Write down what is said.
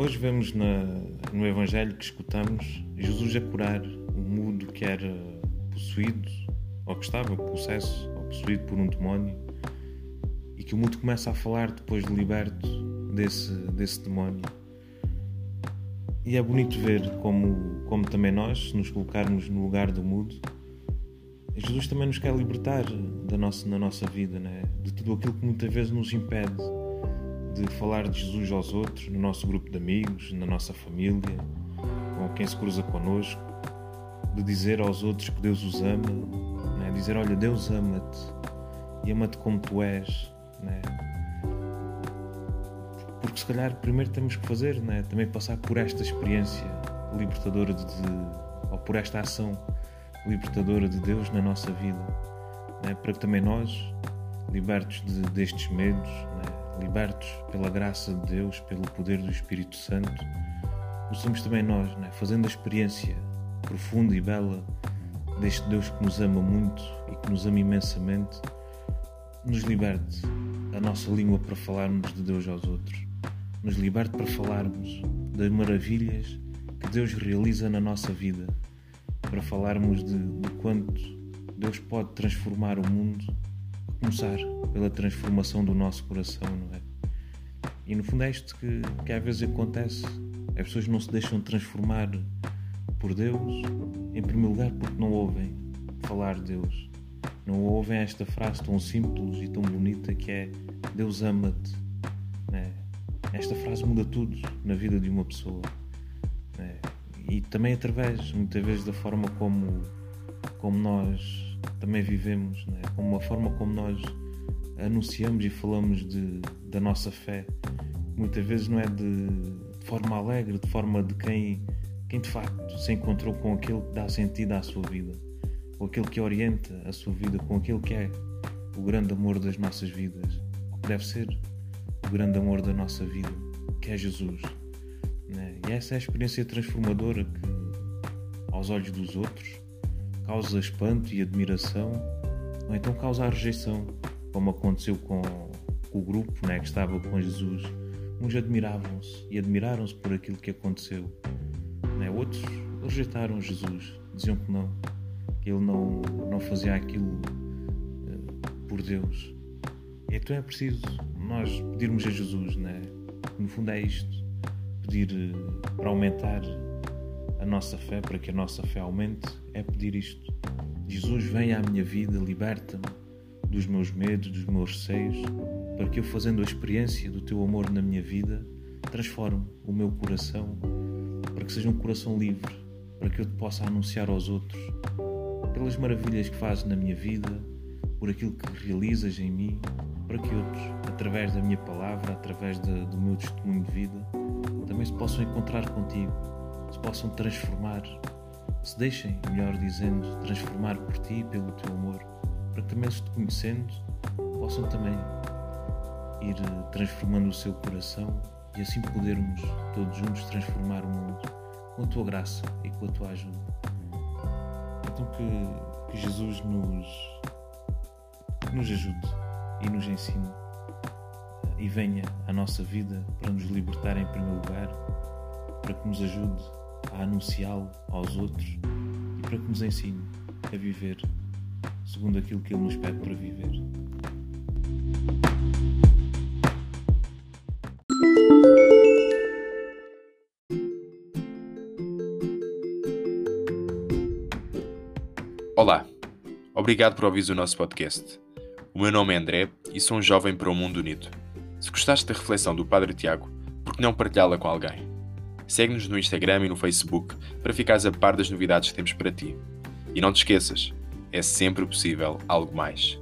Hoje vemos na, no Evangelho que escutamos Jesus a curar um mudo que era possuído, ou que estava possesso, ou possuído por um demónio, e que o mudo começa a falar depois de liberto desse, desse demónio. E é bonito ver como, como também nós, se nos colocarmos no lugar do mudo, Jesus também nos quer libertar da nossa, na nossa vida, né? de tudo aquilo que muitas vezes nos impede de falar de Jesus aos outros, no nosso grupo de amigos, na nossa família, com quem se cruza connosco, de dizer aos outros que Deus os ama, né? dizer: Olha, Deus ama-te e ama-te como tu és. Né? Porque se calhar primeiro temos que fazer, né? também passar por esta experiência libertadora de, ou por esta ação libertadora de Deus na nossa vida, né? para que também nós, libertos de, destes medos, né? Libertos pela graça de Deus, pelo poder do Espírito Santo, possamos também nós, né, fazendo a experiência profunda e bela deste Deus que nos ama muito e que nos ama imensamente, nos liberte a nossa língua para falarmos de Deus aos outros, nos liberte para falarmos das maravilhas que Deus realiza na nossa vida, para falarmos de, de quanto Deus pode transformar o mundo começar pela transformação do nosso coração, não é? E no fundo é isto que, que às vezes acontece. As pessoas não se deixam transformar por Deus, em primeiro lugar porque não ouvem falar de Deus. Não ouvem esta frase tão simples e tão bonita que é Deus ama-te. Né? Esta frase muda tudo na vida de uma pessoa. Né? E também através, muitas vezes, da forma como, como nós também vivemos, né? como a forma como nós anunciamos e falamos de, da nossa fé. Muitas vezes não é de, de, forma alegre, de forma de quem, quem de facto se encontrou com aquele que dá sentido à sua vida, com aquele que orienta a sua vida, com aquele que é o grande amor das nossas vidas, o que deve ser o grande amor da nossa vida, que é Jesus. Né? E essa é a experiência transformadora que, aos olhos dos outros, causa espanto e admiração, ou então causa a rejeição, como aconteceu com, o grupo né, que estava com Jesus. Uns admiravam-se e admiraram-se por aquilo que aconteceu. Né? Outros rejeitaram Jesus, diziam que não, que ele não, não fazia aquilo uh, por Deus. Então é preciso nós pedirmos a Jesus, né? no fundo é isto, pedir uh, para aumentar a nossa fé, para que a nossa fé aumente, é pedir isto. Jesus, vem à minha vida, liberta-me dos meus medos, dos meus receios, para que eu, fazendo a experiência do teu amor na minha vida, transforme o meu coração, para que seja um coração livre, para que eu te possa anunciar aos outros, pelas maravilhas que fazes na minha vida, por aquilo que realizas em mim, para que outros, através da minha palavra, através do meu testemunho de vida, também se possam encontrar contigo se possam transformar, se deixem, melhor dizendo, transformar por ti e pelo teu amor, para que também se te conhecendo possam também ir eh, transformando o seu coração e assim podermos todos juntos transformar o mundo com a tua graça e com a tua ajuda. Então que, que Jesus nos, nos ajude e nos ensine eh, e venha à nossa vida para nos libertar em primeiro lugar, para que nos ajude a anunciá-lo aos outros e para que nos ensine a viver segundo aquilo que Ele nos pede para viver. Olá, obrigado por ouvir o nosso podcast. O meu nome é André e sou um jovem para o mundo unido. Se gostaste da reflexão do Padre Tiago, por que não partilhá-la com alguém? Segue-nos no Instagram e no Facebook para ficares a par das novidades que temos para ti. E não te esqueças, é sempre possível algo mais.